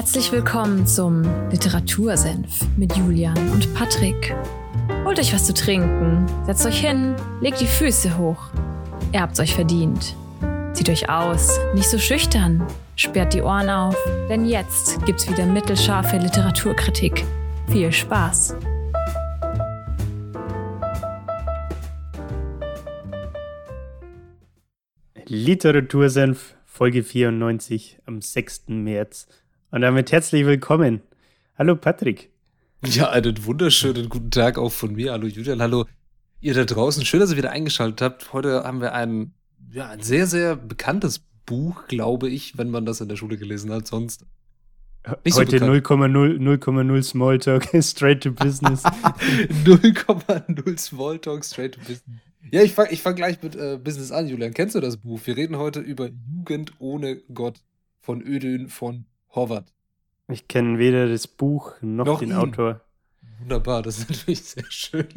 Herzlich willkommen zum Literatursenf mit Julian und Patrick. Holt euch was zu trinken, setzt euch hin, legt die Füße hoch. Ihr habt's euch verdient. Zieht euch aus, nicht so schüchtern, sperrt die Ohren auf, denn jetzt gibt's wieder mittelscharfe Literaturkritik. Viel Spaß! Literatursenf, Folge 94 am 6. März. Und damit herzlich willkommen. Hallo Patrick. Ja, einen wunderschönen guten Tag auch von mir. Hallo Julian, hallo ihr da draußen. Schön, dass ihr wieder eingeschaltet habt. Heute haben wir ein, ja, ein sehr, sehr bekanntes Buch, glaube ich, wenn man das in der Schule gelesen hat. Sonst nicht Heute so 0,0 Smalltalk, straight to business. 0,0 Smalltalk, straight to business. Ja, ich fange ich fang gleich mit äh, Business an, Julian. Kennst du das Buch? Wir reden heute über Jugend ohne Gott von Ödön von Horvath. Ich kenne weder das Buch noch, noch den ihn. Autor. Wunderbar, das ist natürlich sehr schön.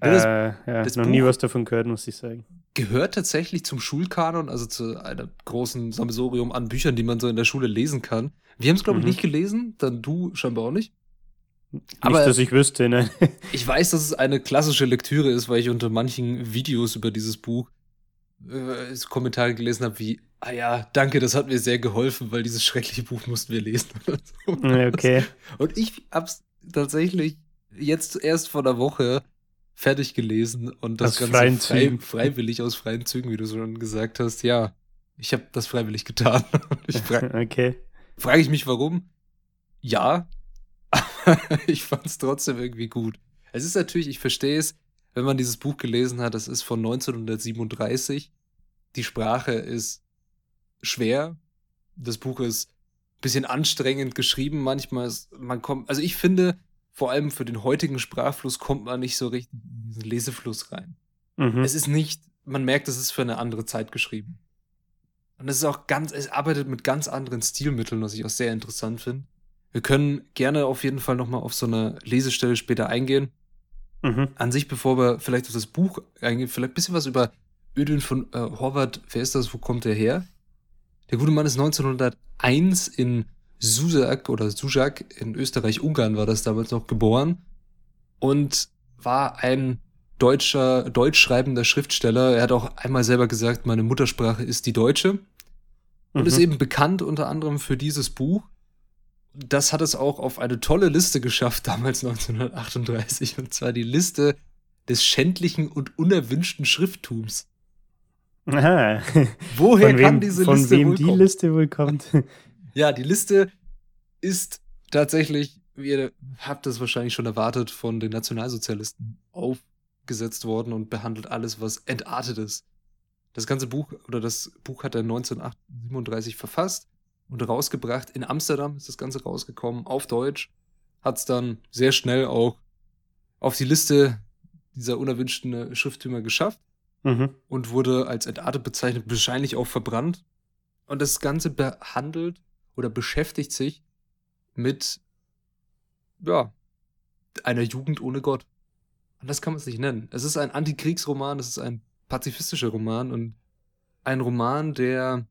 Äh, das, ja, das noch Buch nie was davon gehört, muss ich sagen. Gehört tatsächlich zum Schulkanon, also zu einem großen Sammelsurium an Büchern, die man so in der Schule lesen kann. Wir haben es, glaube ich, mhm. nicht gelesen, dann du scheinbar auch nicht. Aber nicht, dass ich wüsste, ne? ich weiß, dass es eine klassische Lektüre ist, weil ich unter manchen Videos über dieses Buch äh, Kommentare gelesen habe, wie, ah ja, danke, das hat mir sehr geholfen, weil dieses schreckliche Buch mussten wir lesen. Okay. Und ich hab's tatsächlich jetzt erst vor einer Woche fertig gelesen und das aus Ganze frei, freiwillig aus freien Zügen, wie du schon gesagt hast. Ja, ich habe das freiwillig getan. frage okay. frag ich mich, warum? Ja, ich fand es trotzdem irgendwie gut. Es ist natürlich, ich verstehe es, wenn man dieses Buch gelesen hat, das ist von 1937. Die Sprache ist schwer. Das Buch ist ein bisschen anstrengend geschrieben. Manchmal ist, man kommt, also ich finde, vor allem für den heutigen Sprachfluss kommt man nicht so richtig in diesen Lesefluss rein. Mhm. Es ist nicht, man merkt, es ist für eine andere Zeit geschrieben. Und es ist auch ganz, es arbeitet mit ganz anderen Stilmitteln, was ich auch sehr interessant finde. Wir können gerne auf jeden Fall nochmal auf so eine Lesestelle später eingehen. Mhm. An sich, bevor wir vielleicht auf das Buch eingehen, vielleicht ein bisschen was über Ödün von äh, Horvath. Wer ist das? Wo kommt er her? Der gute Mann ist 1901 in Susak oder Sujak in Österreich-Ungarn war das damals noch geboren und war ein deutscher, deutsch schreibender Schriftsteller. Er hat auch einmal selber gesagt, meine Muttersprache ist die deutsche und mhm. ist eben bekannt unter anderem für dieses Buch das hat es auch auf eine tolle Liste geschafft, damals 1938, und zwar die Liste des schändlichen und unerwünschten Schrifttums. Aha. Woher wem, kann diese Liste Von wem die Liste wohl kommt? ja, die Liste ist tatsächlich, wie ihr habt es wahrscheinlich schon erwartet, von den Nationalsozialisten aufgesetzt worden und behandelt alles, was entartet ist. Das ganze Buch oder das Buch hat er 1937 verfasst und rausgebracht. In Amsterdam ist das Ganze rausgekommen, auf Deutsch. Hat es dann sehr schnell auch auf die Liste dieser unerwünschten Schrifttümer geschafft mhm. und wurde als entartet bezeichnet, wahrscheinlich auch verbrannt. Und das Ganze behandelt oder beschäftigt sich mit, ja, einer Jugend ohne Gott. Und das kann man es nicht nennen. Es ist ein Antikriegsroman, es ist ein pazifistischer Roman und ein Roman, der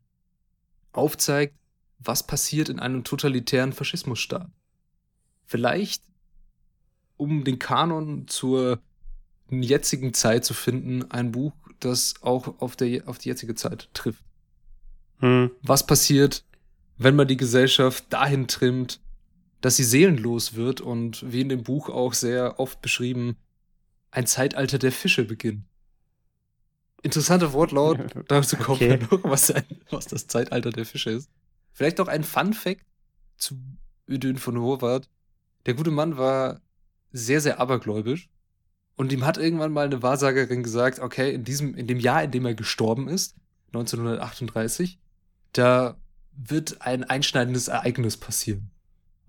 aufzeigt, was passiert in einem totalitären Faschismusstaat. Vielleicht, um den Kanon zur jetzigen Zeit zu finden, ein Buch, das auch auf, der, auf die jetzige Zeit trifft. Hm. Was passiert, wenn man die Gesellschaft dahin trimmt, dass sie seelenlos wird und wie in dem Buch auch sehr oft beschrieben, ein Zeitalter der Fische beginnt. Interessanter Wortlaut, dazu kommen okay. wir noch, was, ein, was das Zeitalter der Fische ist. Vielleicht auch ein Fun Fact zu Ödön von Horvath. Der gute Mann war sehr, sehr abergläubisch. Und ihm hat irgendwann mal eine Wahrsagerin gesagt, okay, in diesem, in dem Jahr, in dem er gestorben ist, 1938, da wird ein einschneidendes Ereignis passieren.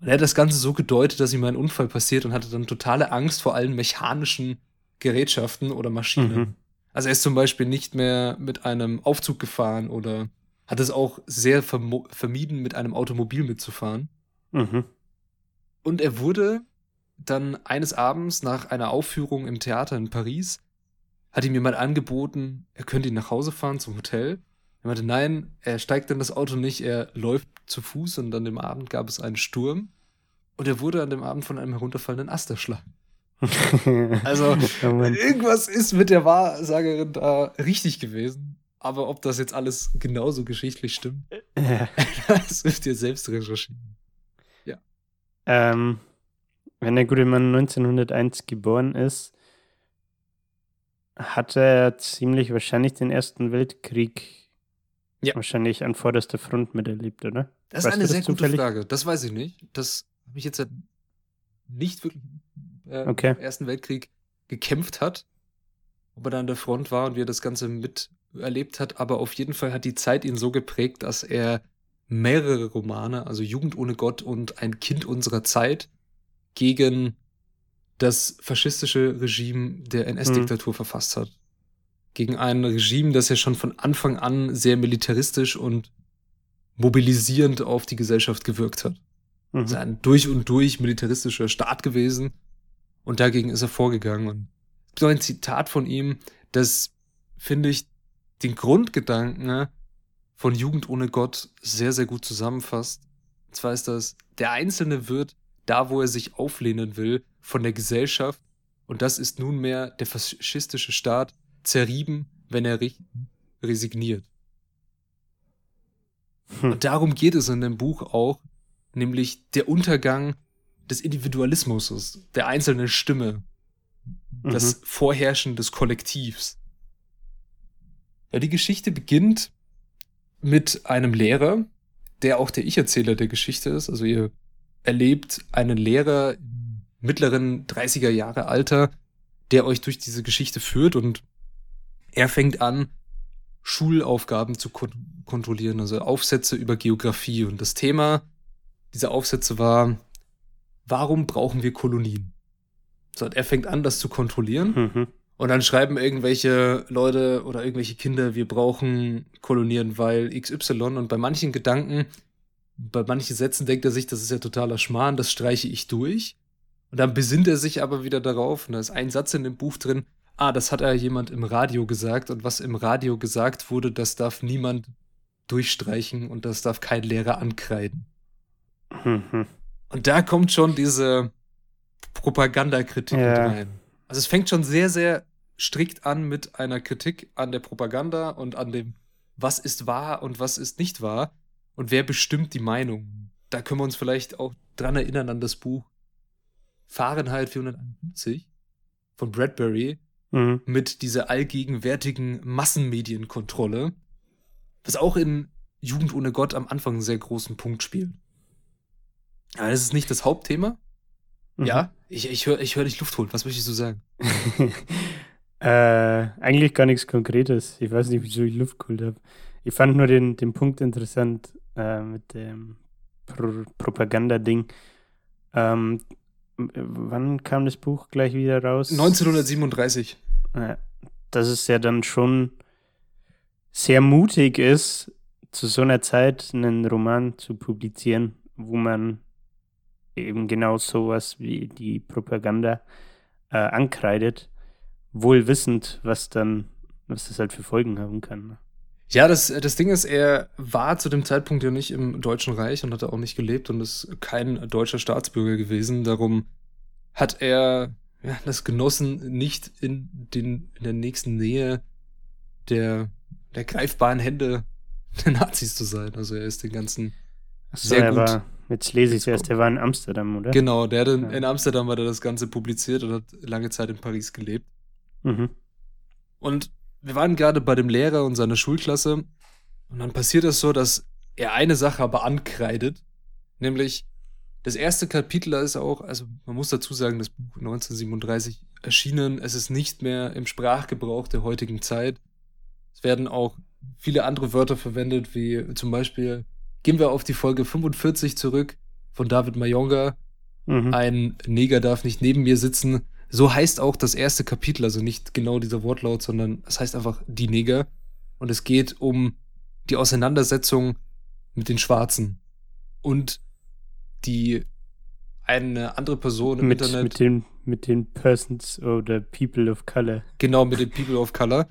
Und er hat das Ganze so gedeutet, dass ihm ein Unfall passiert und hatte dann totale Angst vor allen mechanischen Gerätschaften oder Maschinen. Mhm. Also er ist zum Beispiel nicht mehr mit einem Aufzug gefahren oder hat es auch sehr vermieden, mit einem Automobil mitzufahren. Mhm. Und er wurde dann eines Abends nach einer Aufführung im Theater in Paris, hat ihm jemand angeboten, er könnte ihn nach Hause fahren zum Hotel Er meinte, nein, er steigt in das Auto nicht, er läuft zu Fuß und an dem Abend gab es einen Sturm und er wurde an dem Abend von einem herunterfallenden Ast erschlagen. Also, Mann. irgendwas ist mit der Wahrsagerin da richtig gewesen. Aber ob das jetzt alles genauso geschichtlich stimmt, Ja. das dürft ihr selbst recherchieren. Ähm, wenn der gute Mann 1901 geboren ist, hat er ziemlich wahrscheinlich den Ersten Weltkrieg Ja. wahrscheinlich an vorderster Front miterlebt, oder? Das ist Weißt eine du das sehr gute zufällig? Frage. Das weiß ich nicht. Das habe ich jetzt nicht wirklich äh, Okay. im Ersten Weltkrieg gekämpft hat, ob er da an der Front war und wie er das Ganze miterlebt hat. Aber auf jeden Fall hat die Zeit ihn so geprägt, dass er mehrere Romane, also Jugend ohne Gott und Ein Kind unserer Zeit, gegen das faschistische Regime der NS-Diktatur verfasst hat. Gegen ein Regime, das ja schon von Anfang an sehr militaristisch und mobilisierend auf die Gesellschaft gewirkt hat. Mhm. Es ist ein durch und durch militaristischer Staat gewesen und dagegen ist er vorgegangen. Und es gibt noch ein Zitat von ihm, das finde ich den Grundgedanken von Jugend ohne Gott sehr, sehr gut zusammenfasst. Und zwar ist das, der Einzelne wird, da wo er sich auflehnen will, von der Gesellschaft, und das ist nunmehr der faschistische Staat, zerrieben, wenn er resigniert. Hm. Und darum geht es in dem Buch auch, nämlich der Untergang des Individualismus, der einzelnen Stimme, das Mhm. Vorherrschen des Kollektivs. Ja, die Geschichte beginnt mit einem Lehrer, der auch der Ich-Erzähler der Geschichte ist. Also ihr erlebt einen Lehrer im mittleren 30er Jahre Alter, der euch durch diese Geschichte führt und er fängt an, Schulaufgaben zu kon kontrollieren, also Aufsätze über Geografie. Und das Thema dieser Aufsätze war, warum brauchen wir Kolonien? So, er fängt an, das zu kontrollieren. Mhm. Und dann schreiben irgendwelche Leute oder irgendwelche Kinder, wir brauchen Kolonien, weil XY. Und bei manchen Gedanken, bei manchen Sätzen denkt er sich, das ist ja totaler Schmarrn, das streiche ich durch. Und dann besinnt er sich aber wieder darauf, und da ist ein Satz in dem Buch drin, ah, das hat ja jemand im Radio gesagt. Und was im Radio gesagt wurde, das darf niemand durchstreichen und das darf kein Lehrer ankreiden. Mhm. Und da kommt schon diese Propagandakritik Ja. mit rein. Also es fängt schon sehr, sehr strikt an mit einer Kritik an der Propaganda und an dem, was ist wahr und was ist nicht wahr und wer bestimmt die Meinung. Da können wir uns vielleicht auch dran erinnern an das Buch Fahrenheit 451 von Bradbury Mhm. mit dieser allgegenwärtigen Massenmedienkontrolle, was auch in Jugend ohne Gott am Anfang einen sehr großen Punkt spielt. Aber das ist nicht das Hauptthema. Mhm. Ja, ich, ich höre ich hör dich Luft holen. Was möchtest du sagen? äh, eigentlich gar nichts Konkretes. Ich weiß nicht, wieso ich Luft geholt habe. Ich fand nur den, den Punkt interessant äh, mit dem Pro Propaganda-Ding. Ähm, wann kam das Buch gleich wieder raus? 1937. Äh, dass es ja dann schon sehr mutig ist, zu so einer Zeit einen Roman zu publizieren, wo man eben genau sowas wie die Propaganda äh, ankreidet, wohl wissend, was dann, was das halt für Folgen haben kann. Ja, das, das Ding ist, er war zu dem Zeitpunkt ja nicht im Deutschen Reich und hat da auch nicht gelebt und ist kein deutscher Staatsbürger gewesen. Darum hat er ja, das genossen, nicht in, den, in der nächsten Nähe der, der greifbaren Hände der Nazis zu sein. Also er ist den ganzen Ach so, Sehr er gut. War, jetzt lese ich erst, er war in Amsterdam, oder? Genau, der hat in, Ja. in Amsterdam hat er das Ganze publiziert und hat lange Zeit in Paris gelebt. Mhm. Und wir waren gerade bei dem Lehrer und seiner Schulklasse und dann passiert es so, dass er eine Sache aber ankreidet, nämlich das erste Kapitel ist auch, also man muss dazu sagen, das Buch 1937 erschienen, es ist nicht mehr im Sprachgebrauch der heutigen Zeit. Es werden auch viele andere Wörter verwendet, wie zum Beispiel, gehen wir auf die Folge 45 zurück von David Mayonga, Mhm. ein Neger darf nicht neben mir sitzen. So heißt auch das erste Kapitel, also nicht genau dieser Wortlaut, sondern es heißt einfach die Neger. Und es geht um die Auseinandersetzung mit den Schwarzen und die eine andere Person im mit, Internet, mit, den, mit den Persons oder People of Color. genau mit den People of Color,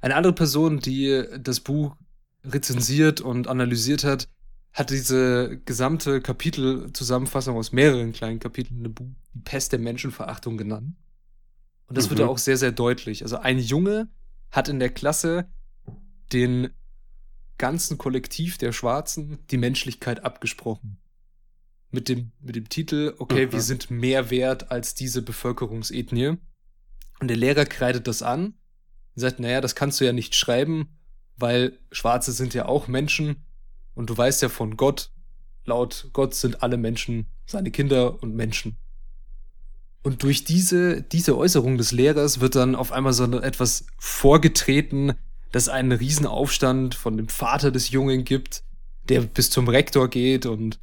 eine andere Person, die das Buch rezensiert und analysiert hat, hat diese gesamte Kapitelzusammenfassung aus mehreren kleinen Kapiteln eine Buch die Pest der Menschenverachtung genannt. Und das mhm. wird da auch sehr, sehr deutlich. Also ein Junge hat in der Klasse den ganzen Kollektiv der Schwarzen die Menschlichkeit abgesprochen. Mit dem, mit dem Titel, okay, mhm. wir sind mehr wert als diese Bevölkerungsethnie. Und der Lehrer kreidet das an und sagt, naja, das kannst du ja nicht schreiben, weil Schwarze sind ja auch Menschen und du weißt ja von Gott, laut Gott sind alle Menschen seine Kinder und Menschen. Und durch diese, diese Äußerung des Lehrers wird dann auf einmal so etwas vorgetreten, dass einen Riesenaufstand von dem Vater des Jungen gibt, der bis zum Rektor geht und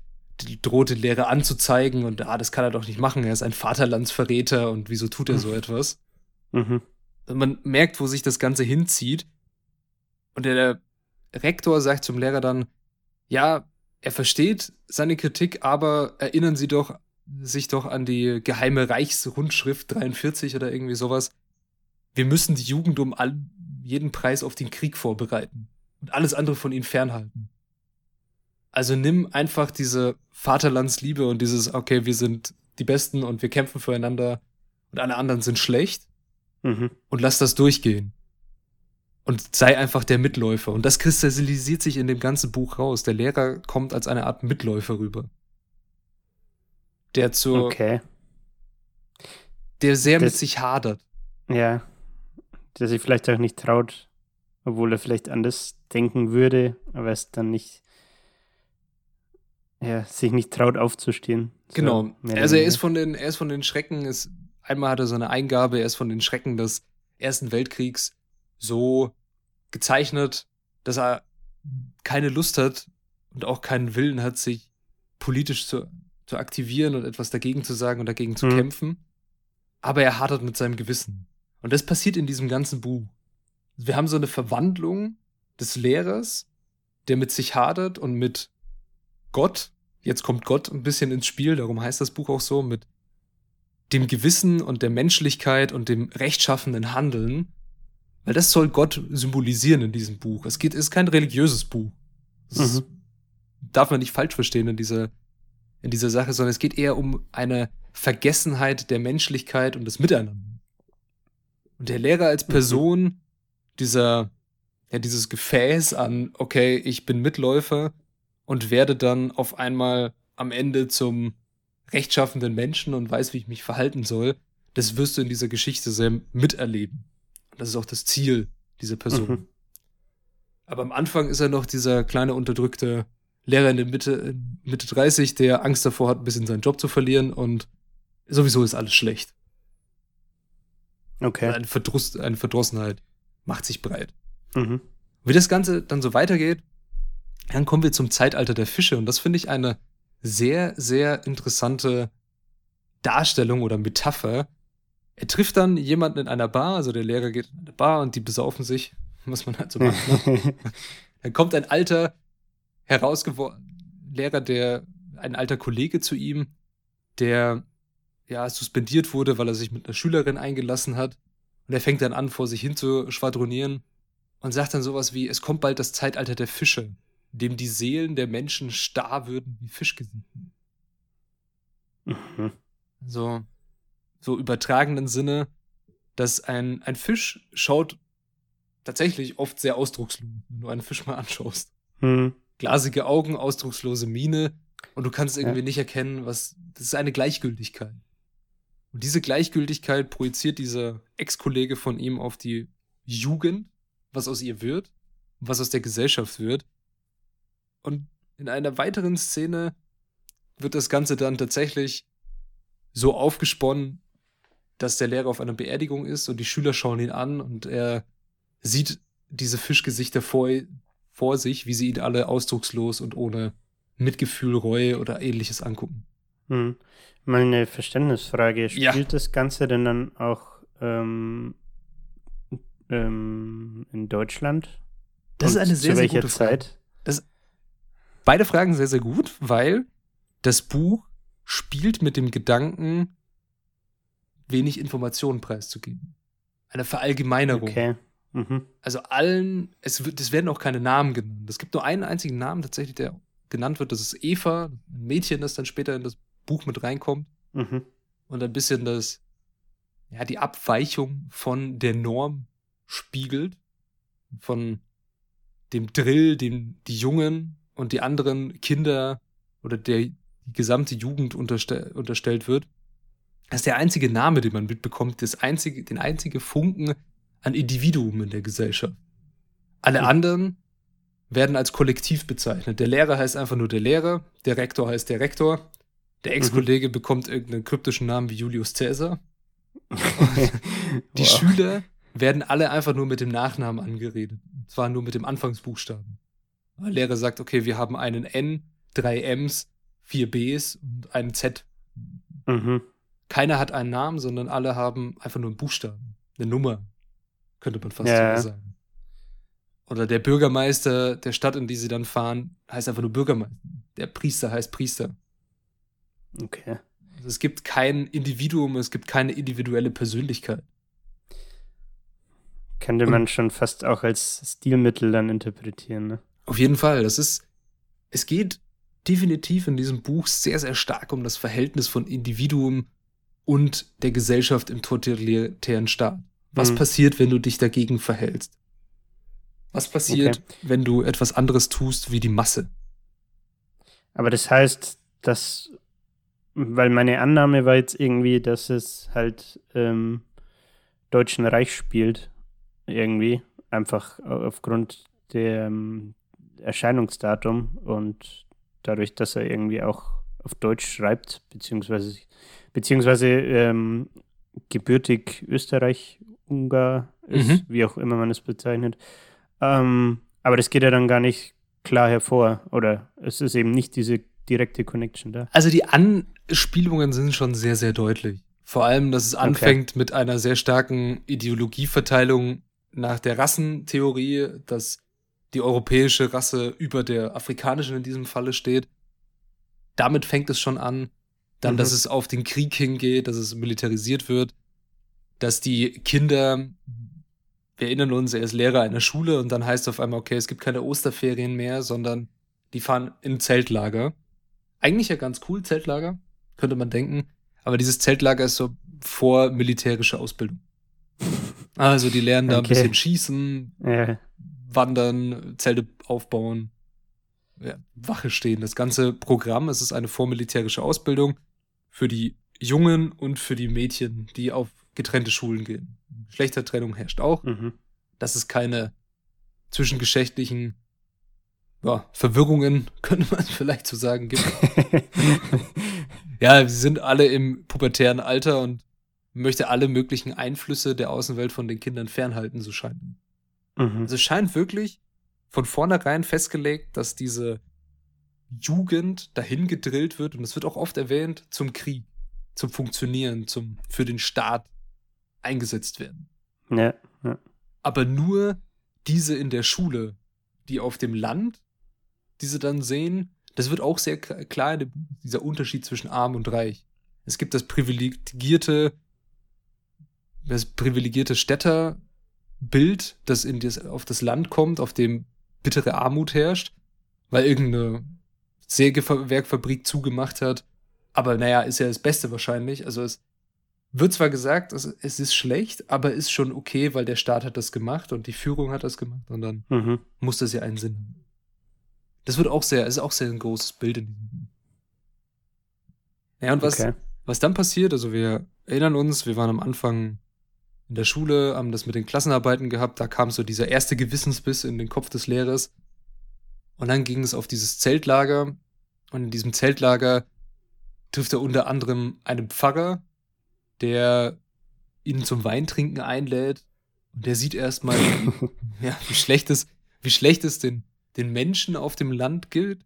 droht den Lehrer anzuzeigen und ah, das kann er doch nicht machen, er ist ein Vaterlandsverräter und wieso tut er so etwas? Mhm. Man merkt, wo sich das Ganze hinzieht. Und der Rektor sagt zum Lehrer dann, ja, er versteht seine Kritik, aber erinnern Sie doch sich doch an die geheime Reichsrundschrift 43 oder irgendwie sowas. Wir müssen die Jugend um all, jeden Preis auf den Krieg vorbereiten und alles andere von ihnen fernhalten. Also nimm einfach diese Vaterlandsliebe und dieses, okay, wir sind die Besten und wir kämpfen füreinander und alle anderen sind schlecht mhm. und lass das durchgehen und sei einfach der Mitläufer. Und das kristallisiert sich in dem ganzen Buch raus. Der Lehrer kommt als eine Art Mitläufer rüber. Der zu. Okay. Der sehr das, mit sich hadert. Ja. Der sich vielleicht auch nicht traut, obwohl er vielleicht anders denken würde, aber es dann nicht. Ja, sich nicht traut aufzustehen. So genau. Also er ist von den, er ist von den Schrecken, ist, einmal hat er so eine Eingabe, er ist von den Schrecken des Ersten Weltkriegs so gezeichnet, dass er keine Lust hat und auch keinen Willen hat, sich politisch zu, zu aktivieren und etwas dagegen zu sagen und dagegen zu mhm. kämpfen. Aber er hadert mit seinem Gewissen. Und das passiert in diesem ganzen Buch. Wir haben so eine Verwandlung des Lehrers, der mit sich hadert und mit Gott, jetzt kommt Gott ein bisschen ins Spiel, darum heißt das Buch auch so, mit dem Gewissen und der Menschlichkeit und dem rechtschaffenden Handeln weil das soll Gott symbolisieren in diesem Buch. Es geht, ist kein religiöses Buch. Das mhm. darf man nicht falsch verstehen in dieser, in dieser Sache, sondern es geht eher um eine Vergessenheit der Menschlichkeit und des Miteinander. Und der Lehrer als mhm. Person, mhm. dieser, ja, dieses Gefäß an, okay, ich bin Mitläufer und werde dann auf einmal am Ende zum rechtschaffenden Menschen und weiß, wie ich mich verhalten soll, das wirst du in dieser Geschichte sehr miterleben. Das ist auch das Ziel dieser Person. Mhm. Aber am Anfang ist er noch dieser kleine unterdrückte Lehrer in der Mitte, Mitte 30, der Angst davor hat, ein bisschen seinen Job zu verlieren und sowieso ist alles schlecht. Okay. Eine, Verdruss, eine Verdrossenheit macht sich breit. Mhm. Wie das Ganze dann so weitergeht, dann kommen wir zum Zeitalter der Fische und das finde ich eine sehr, sehr interessante Darstellung oder Metapher er trifft dann jemanden in einer Bar, also der Lehrer geht in eine Bar und die besaufen sich, was man halt so macht. Ne? dann kommt ein alter, herausgeworden Lehrer, der, ein alter Kollege zu ihm, der ja suspendiert wurde, weil er sich mit einer Schülerin eingelassen hat. Und er fängt dann an, vor sich hin zu schwadronieren und sagt dann sowas wie, es kommt bald das Zeitalter der Fische, in dem die Seelen der Menschen starr würden wie Fischgesichten. Mhm. So, so übertragenen Sinne, dass ein, ein Fisch schaut tatsächlich oft sehr ausdruckslos, wenn du einen Fisch mal anschaust. Mhm. Glasige Augen, ausdruckslose Miene und du kannst irgendwie ja. nicht erkennen, was. Das ist eine Gleichgültigkeit. Und diese Gleichgültigkeit projiziert dieser Ex-Kollege von ihm auf die Jugend, was aus ihr wird und was aus der Gesellschaft wird. Und in einer weiteren Szene wird das Ganze dann tatsächlich so aufgesponnen, dass der Lehrer auf einer Beerdigung ist und die Schüler schauen ihn an und er sieht diese Fischgesichter vor, vor sich, wie sie ihn alle ausdruckslos und ohne Mitgefühl, Reue oder ähnliches angucken. Hm. Mal eine Verständnisfrage. Spielt ja. das Ganze denn dann auch ähm, ähm, in Deutschland? Das und ist eine sehr, sehr gute Zeit? Frage. Das, beide Fragen sehr, sehr gut, weil das Buch spielt mit dem Gedanken, wenig Informationen preiszugeben. Eine Verallgemeinerung. Okay. Mhm. Also allen, es, wird, es werden auch keine Namen genannt. Es gibt nur einen einzigen Namen tatsächlich, der genannt wird. Das ist Eva, ein Mädchen, das dann später in das Buch mit reinkommt. Mhm. Und ein bisschen das, ja, die Abweichung von der Norm spiegelt. Von dem Drill, dem die Jungen und die anderen Kinder oder der die gesamte Jugend unterste unterstellt wird. Das ist der einzige Name, den man mitbekommt, das einzige, den einzige Funken an Individuum in der Gesellschaft. Alle anderen werden als Kollektiv bezeichnet. Der Lehrer heißt einfach nur der Lehrer, der Rektor heißt der Rektor, der Ex-Kollege bekommt irgendeinen kryptischen Namen wie Julius Caesar. Die Wow. Schüler werden alle einfach nur mit dem Nachnamen angeredet. Und zwar nur mit dem Anfangsbuchstaben. Der Lehrer sagt, okay, wir haben einen N, drei Ms, vier Bs und einen Z. Mhm. Keiner hat einen Namen, sondern alle haben einfach nur einen Buchstaben. Eine Nummer, könnte man fast Ja. sogar sagen. Oder der Bürgermeister der Stadt, in die sie dann fahren, heißt einfach nur Bürgermeister. Der Priester heißt Priester. Okay. Also es gibt kein Individuum, es gibt keine individuelle Persönlichkeit. Könnte Und- man schon fast auch als Stilmittel dann interpretieren, ne? Auf jeden Fall, das ist, es geht definitiv in diesem Buch sehr, sehr stark um das Verhältnis von Individuum und der Gesellschaft im totalitären Staat. Was Mhm. passiert, wenn du dich dagegen verhältst? Was passiert, wenn du etwas anderes tust wie die Masse? Aber das heißt, dass, weil meine Annahme war jetzt irgendwie, dass es halt ähm, Deutschen Reich spielt, irgendwie, einfach aufgrund der ähm, Erscheinungsdatum und dadurch, dass er irgendwie auch auf Deutsch schreibt, beziehungsweise, beziehungsweise ähm, gebürtig Österreich-Ungar ist, Mhm. wie auch immer man es bezeichnet. Ähm, aber das geht ja dann gar nicht klar hervor, oder es ist eben nicht diese direkte Connection da. Also die Anspielungen sind schon sehr, sehr deutlich. Vor allem, dass es anfängt mit einer sehr starken Ideologieverteilung nach der Rassentheorie, dass die europäische Rasse über der afrikanischen in diesem Falle steht. Damit fängt es schon an. Dann, Mhm. dass es auf den Krieg hingeht, dass es militarisiert wird, dass die Kinder, wir erinnern uns, er ist Lehrer einer Schule und dann heißt es auf einmal, okay, es gibt keine Osterferien mehr, sondern die fahren in Zeltlager. Eigentlich ja ganz cool, Zeltlager, könnte man denken. Aber dieses Zeltlager ist so vor militärische Ausbildung. Also die lernen da ein Okay. bisschen schießen, Ja, wandern, Zelte aufbauen, ja, Wache stehen. Das ganze Programm, es ist eine vormilitärische Ausbildung für die Jungen und für die Mädchen, die auf getrennte Schulen gehen. Geschlechtertrennung herrscht auch, mhm. dass es keine zwischengeschlechtlichen ja, Verwirrungen, könnte man vielleicht so sagen, gibt. Ja, sie sind alle im pubertären Alter und möchte alle möglichen Einflüsse der Außenwelt von den Kindern fernhalten, so scheint. mhm. Also es scheint wirklich von vornherein festgelegt, dass diese Jugend dahin gedrillt wird, und es wird auch oft erwähnt, zum Krieg, zum Funktionieren, zum für den Staat eingesetzt werden. Ja, ja. Aber nur diese in der Schule, die auf dem Land, diese dann sehen, das wird auch sehr klar, dieser Unterschied zwischen arm und reich. Es gibt das privilegierte, das privilegierte Städterbild, das in das, auf das Land kommt, auf dem bittere Armut herrscht, weil irgendeine Sägewerkfabrik zugemacht hat. Aber naja, ist ja das Beste wahrscheinlich. Also es wird zwar gesagt, es, es ist schlecht, aber ist schon okay, weil der Staat hat das gemacht und die Führung hat das gemacht und dann Mhm. muss das ja einen Sinn haben. Das wird auch sehr, ist auch sehr ein großes Bild in diesem. Ja, und was, Okay. was dann passiert, also wir erinnern uns, wir waren am Anfang in der Schule, haben das mit den Klassenarbeiten gehabt, da kam so dieser erste Gewissensbiss in den Kopf des Lehrers. Und dann ging es auf dieses Zeltlager. Und in diesem Zeltlager trifft er unter anderem einen Pfarrer, der ihn zum Weintrinken einlädt. Und der sieht erstmal, ja, wie schlecht es, wie schlecht es den, den Menschen auf dem Land gilt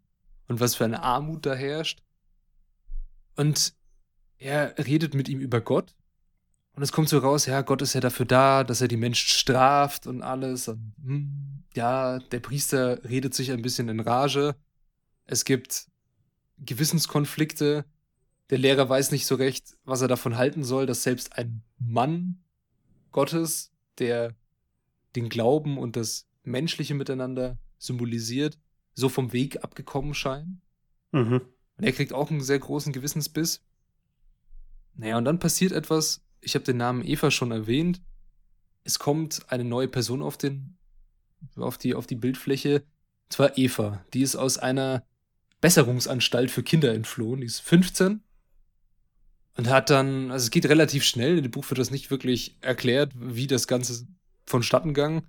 und was für eine Armut da herrscht. Und er redet mit ihm über Gott. Und es kommt so raus, ja, Gott ist ja dafür da, dass er die Menschen straft und alles. Und, hm, ja, der Priester redet sich ein bisschen in Rage. Es gibt Gewissenskonflikte. Der Lehrer weiß nicht so recht, was er davon halten soll, dass selbst ein Mann Gottes, der den Glauben und das menschliche Miteinander symbolisiert, so vom Weg abgekommen scheinen. Mhm. Und er kriegt auch einen sehr großen Gewissensbiss. Naja, und dann passiert etwas. Ich habe den Namen Eva schon erwähnt. Es kommt eine neue Person auf den, auf die, auf die Bildfläche. Und zwar Eva. Die ist aus einer Besserungsanstalt für Kinder entflohen. Die ist 15 und hat dann, also es geht relativ schnell. In dem Buch wird das nicht wirklich erklärt, wie das Ganze vonstatten ging.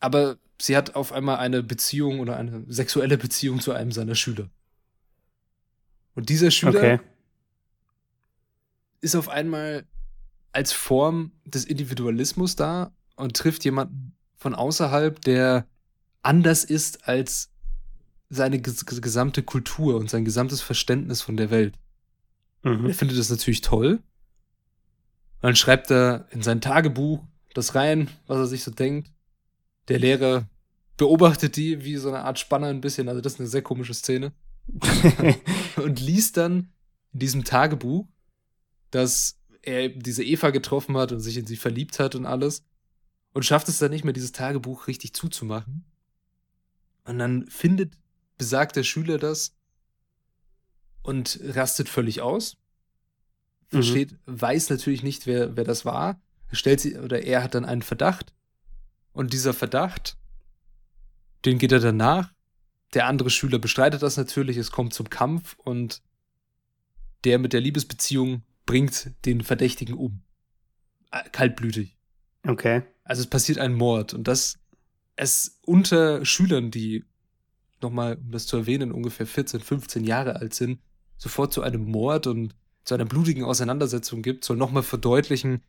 Aber sie hat auf einmal eine Beziehung oder eine sexuelle Beziehung zu einem seiner Schüler. Und dieser Schüler Okay. ist auf einmal als Form des Individualismus da und trifft jemanden von außerhalb, der anders ist als seine ges gesamte Kultur und sein gesamtes Verständnis von der Welt. Mhm. Er findet das natürlich toll. Und dann schreibt er in sein Tagebuch das rein, was er sich so denkt. Der Lehrer beobachtet die wie so eine Art Spanner ein bisschen, also das ist eine sehr komische Szene. und liest dann in diesem Tagebuch, dass er diese Eva getroffen hat und sich in sie verliebt hat und alles. Und schafft es dann nicht mehr, dieses Tagebuch richtig zuzumachen. Und dann findet besagter Schüler das und rastet völlig aus. Versteht, weiß natürlich nicht, wer, wer das war. Stellt sie, oder er hat dann einen Verdacht. Und dieser Verdacht, den geht er dann nach. Der andere Schüler bestreitet das natürlich. Es kommt zum Kampf und der mit der Liebesbeziehung bringt den Verdächtigen um. Äh, Kaltblütig. okay. Also es passiert ein Mord und das es unter Schülern, die nochmal, um das zu erwähnen, ungefähr 14, 15 Jahre alt sind, sofort zu einem Mord und zu einer blutigen Auseinandersetzung gibt, soll nochmal verdeutlichen,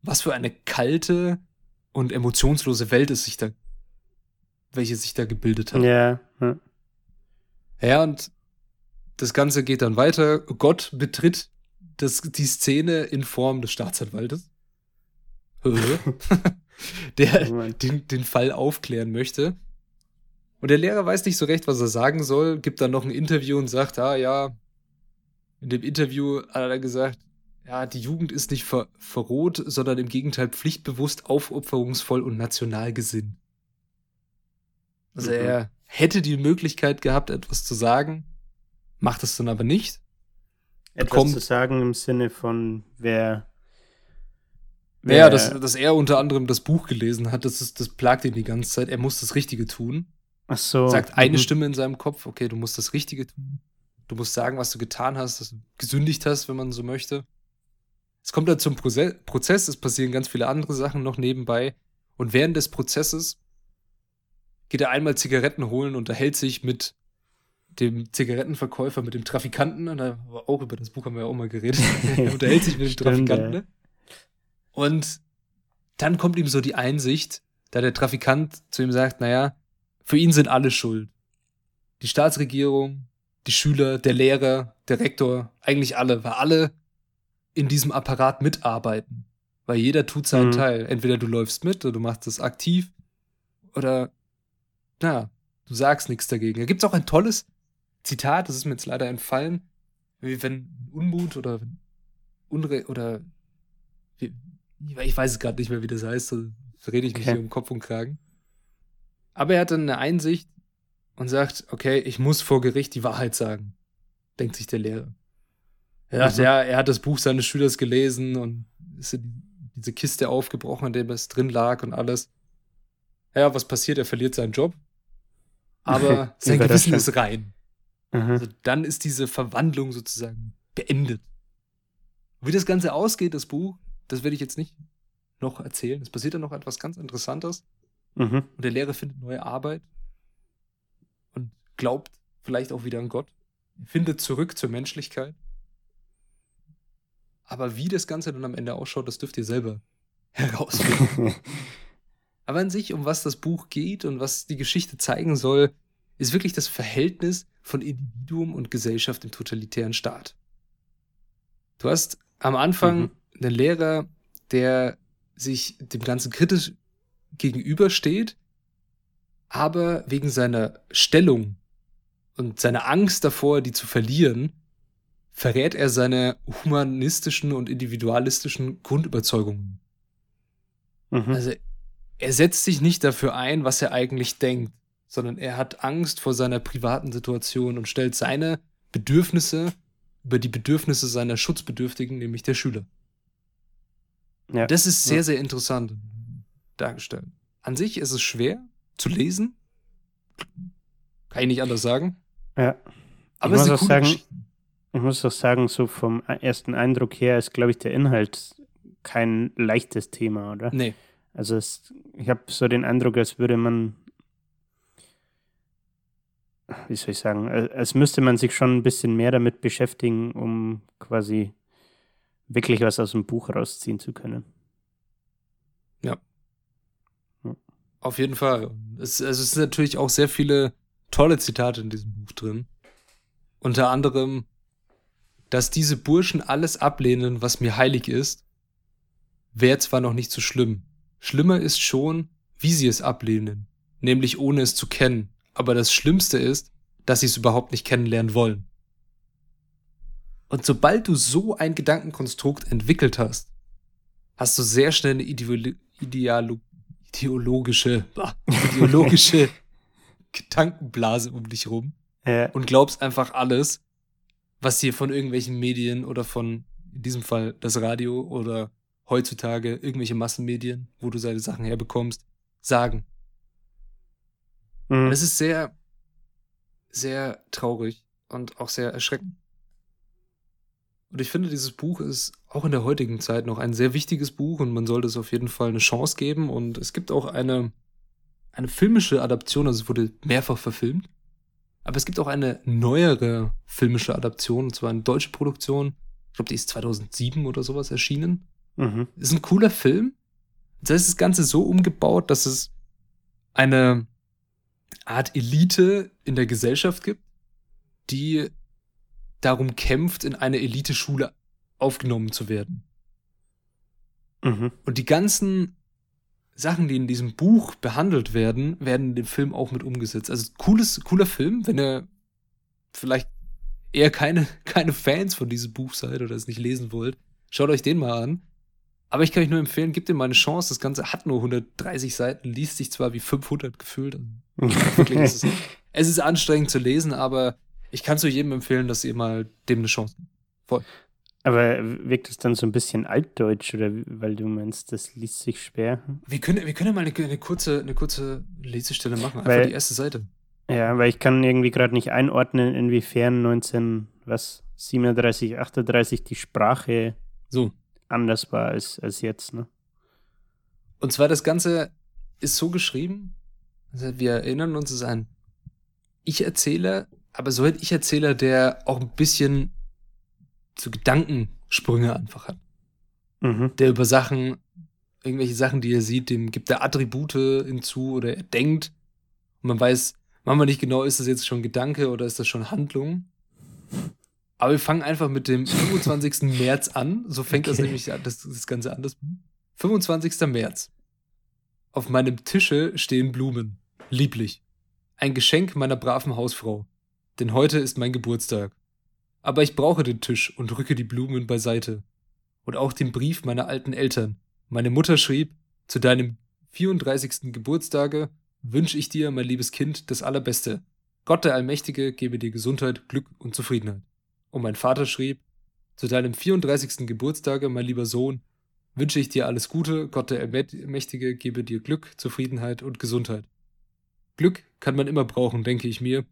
was für eine kalte und emotionslose Welt es sich da, welche sich da gebildet hat. Ja. ja. Ja, und das Ganze geht dann weiter. Gott betritt das, die Szene in Form des Staatsanwaltes, der Oh den, den Fall aufklären möchte. Und der Lehrer weiß nicht so recht, was er sagen soll, gibt dann noch ein Interview und sagt, ah ja, in dem Interview hat er dann gesagt, ja, die Jugend ist nicht ver verroht, sondern im Gegenteil pflichtbewusst, aufopferungsvoll und national gesinnt. Also Mhm. er hätte die Möglichkeit gehabt, etwas zu sagen, macht es dann aber nicht. Etwas Bekommt- zu sagen im Sinne von, wer. Naja, dass, dass er unter anderem das Buch gelesen hat, das, ist, das plagt ihn die ganze Zeit. Er muss das Richtige tun. Ach so. Sagt eine mhm. Stimme in seinem Kopf, okay, du musst das Richtige tun. Du musst sagen, was du getan hast, dass du gesündigt hast, wenn man so möchte. Es kommt dann zum Proze Prozess, es passieren ganz viele andere Sachen noch nebenbei. Und während des Prozesses geht er einmal Zigaretten holen, unterhält sich mit dem Zigarettenverkäufer, mit dem Trafikanten. Und da war auch über das Buch haben wir ja auch mal geredet. er unterhält sich mit dem Trafikanten. Ne? Und dann kommt ihm so die Einsicht, da der Trafikant zu ihm sagt, naja, für ihn sind alle schuld. Die Staatsregierung, die Schüler, der Lehrer, der Rektor, eigentlich alle, weil alle in diesem Apparat mitarbeiten. Weil jeder tut seinen Mhm. Teil. Entweder du läufst mit oder du machst das aktiv oder, na, du sagst nichts dagegen. Da gibt's auch ein tolles Zitat, das ist mir jetzt leider entfallen, wie wenn Unmut oder Unre oder wie, ich weiß es gerade nicht mehr, wie das heißt, so rede ich mich Okay. hier um Kopf und Kragen. Aber er hat dann eine Einsicht und sagt, okay, ich muss vor Gericht die Wahrheit sagen, denkt sich der Lehrer. Er sagt, Mhm. ja, er hat das Buch seines Schülers gelesen und ist in diese Kiste aufgebrochen, in der es drin lag und alles. Ja, was passiert? Er verliert seinen Job. Aber sein Gewissen ist rein. Mhm. Also dann ist diese Verwandlung sozusagen beendet. Wie das Ganze ausgeht, das Buch, das werde ich jetzt nicht noch erzählen. Es passiert dann noch etwas ganz Interessantes. Mhm. Und der Lehrer findet neue Arbeit und glaubt vielleicht auch wieder an Gott. Findet zurück zur Menschlichkeit. Aber wie das Ganze dann am Ende ausschaut, das dürft ihr selber herausfinden. Aber an sich, um was das Buch geht und was die Geschichte zeigen soll, ist wirklich das Verhältnis von Individuum und Gesellschaft im totalitären Staat. Du hast am Anfang Mhm. einen Lehrer, der sich dem Ganzen kritisch gegenübersteht, aber wegen seiner Stellung und seiner Angst davor, die zu verlieren, verrät er seine humanistischen und individualistischen Grundüberzeugungen. Mhm. Also er setzt sich nicht dafür ein, was er eigentlich denkt, sondern er hat Angst vor seiner privaten Situation und stellt seine Bedürfnisse über die Bedürfnisse seiner Schutzbedürftigen, nämlich der Schüler. Ja. Das ist sehr, sehr interessant dargestellt. An sich ist es schwer zu lesen. Kann ich nicht anders sagen. Ja. Aber Ich es ist muss eine auch sagen. Ich muss auch sagen, so vom ersten Eindruck her ist, glaube ich, der Inhalt kein leichtes Thema, oder? Nee. Also es, ich habe so den Eindruck, als würde man, wie soll ich sagen, äh, als müsste man sich schon ein bisschen mehr damit beschäftigen, um quasi wirklich was aus dem Buch rausziehen zu können. Auf jeden Fall. Es, also es sind natürlich auch sehr viele tolle Zitate in diesem Buch drin. Unter anderem, dass diese Burschen alles ablehnen, was mir heilig ist, wäre zwar noch nicht so schlimm. Schlimmer ist schon, wie sie es ablehnen, nämlich ohne es zu kennen. Aber das Schlimmste ist, dass sie es überhaupt nicht kennenlernen wollen. Und sobald du so ein Gedankenkonstrukt entwickelt hast, hast du sehr schnell eine Ideolo Idealo ideologische, ideologische Gedankenblase um dich rum Ja, und glaubst einfach alles, was dir von irgendwelchen Medien oder von, in diesem Fall das Radio oder heutzutage irgendwelche Massenmedien, wo du seine Sachen herbekommst, sagen. Mhm. Es ist sehr, sehr traurig und auch sehr erschreckend. Und ich finde, dieses Buch ist auch in der heutigen Zeit noch ein sehr wichtiges Buch und man sollte es auf jeden Fall eine Chance geben. Und es gibt auch eine, eine filmische Adaption, also es wurde mehrfach verfilmt. Aber es gibt auch eine neuere filmische Adaption, und zwar eine deutsche Produktion. Ich glaube, die ist 2007 oder sowas erschienen. mhm. Ist ein cooler Film. Da ist das Ganze so umgebaut, dass es eine Art Elite in der Gesellschaft gibt, die darum kämpft, in eine Eliteschule aufgenommen zu werden. Mhm. Und die ganzen Sachen, die in diesem Buch behandelt werden, werden in dem Film auch mit umgesetzt. Also cooles, cooler Film, wenn ihr vielleicht eher keine, keine Fans von diesem Buch seid oder es nicht lesen wollt, schaut euch den mal an. Aber ich kann euch nur empfehlen, gebt ihm mal eine Chance. Das Ganze hat nur 130 Seiten, liest sich zwar wie 500 gefühlt. Wirklich ist es, es ist anstrengend zu lesen, aber ich kann es nur jedem empfehlen, dass ihr mal dem eine Chance gebt. Aber wirkt es dann so ein bisschen altdeutsch oder weil du meinst, das liest sich schwer? Wir können, wir können ja mal eine, eine, kurze, eine kurze Lesestelle machen. Einfach Weil- die erste Seite. Ja, weil ich kann irgendwie gerade nicht einordnen, inwiefern 19, was, 37, 38 die Sprache So. Anders war als, als jetzt, ne? Und zwar das Ganze ist so geschrieben, also wir erinnern uns, es ist ein Ich-Erzähler, aber so ein Ich-Erzähler, der auch ein bisschen so Gedankensprünge einfach hat. Mhm. Der über Sachen, irgendwelche Sachen, die er sieht, dem gibt er Attribute hinzu oder er denkt. Und man weiß manchmal nicht genau, ist das jetzt schon Gedanke oder ist das schon Handlung. Aber wir fangen einfach mit dem 25. März an. So fängt das Okay. nämlich an, das, das Ganze an. Das 25. März. Auf meinem Tische stehen Blumen. Lieblich. Ein Geschenk meiner braven Hausfrau. Denn heute ist mein Geburtstag. Aber ich brauche den Tisch und rücke die Blumen beiseite. Und auch den Brief meiner alten Eltern. Meine Mutter schrieb, zu deinem 34. Geburtstage wünsche ich dir, mein liebes Kind, das Allerbeste. Gott der Allmächtige gebe dir Gesundheit, Glück und Zufriedenheit. Und mein Vater schrieb, zu deinem 34. Geburtstage, mein lieber Sohn, wünsche ich dir alles Gute, Gott der Allmächtige gebe dir Glück, Zufriedenheit und Gesundheit. Glück kann man immer brauchen, denke ich mir.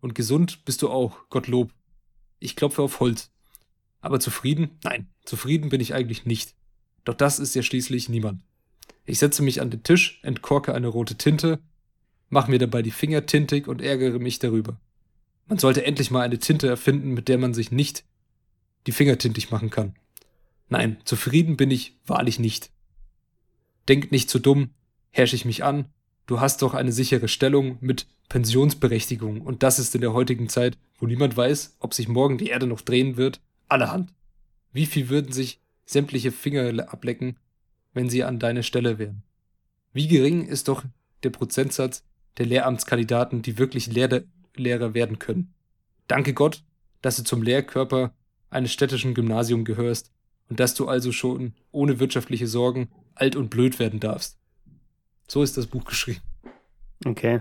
Und gesund bist du auch, Gottlob. Ich klopfe auf Holz. Aber zufrieden? Nein, zufrieden bin ich eigentlich nicht. Doch das ist ja schließlich niemand. Ich setze mich an den Tisch, entkorke eine rote Tinte, mache mir dabei die Finger tintig und ärgere mich darüber. Man sollte endlich mal eine Tinte erfinden, mit der man sich nicht die Finger tintig machen kann. Nein, zufrieden bin ich wahrlich nicht. Denk nicht zu dumm, herrsche ich mich an, du hast doch eine sichere Stellung mit Pensionsberechtigung und das ist in der heutigen Zeit, wo niemand weiß, ob sich morgen die Erde noch drehen wird, allerhand. Wie viel würden sich sämtliche Finger ablecken, wenn sie an deiner Stelle wären? Wie gering ist doch der Prozentsatz der Lehramtskandidaten, die wirklich Lehrer, Lehrer werden können? Danke Gott, dass du zum Lehrkörper eines städtischen Gymnasiums gehörst und dass du also schon ohne wirtschaftliche Sorgen alt und blöd werden darfst. So ist das Buch geschrieben. Okay.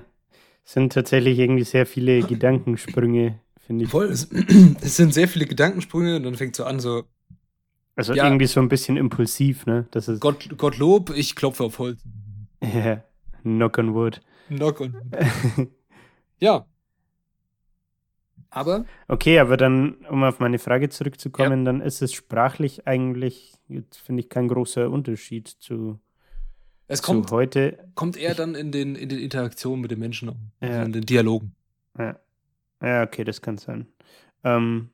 Es sind tatsächlich irgendwie sehr viele Gedankensprünge, finde ich. Voll, es, es, sind sehr viele Gedankensprünge und dann fängt so an, so. Also ja, irgendwie so ein bisschen impulsiv, ne? Das ist Gott, Gottlob, ich klopfe auf Holz. Ja, knock on wood. Knock on wood. ja. Aber. Okay, aber dann, um auf meine Frage zurückzukommen, ja. dann ist es sprachlich eigentlich, finde ich, kein großer Unterschied zu es kommt, heute. Kommt eher dann in den, in den Interaktionen mit den Menschen, ja. also in den Dialogen. Ja. ja, okay, das kann sein. Ähm,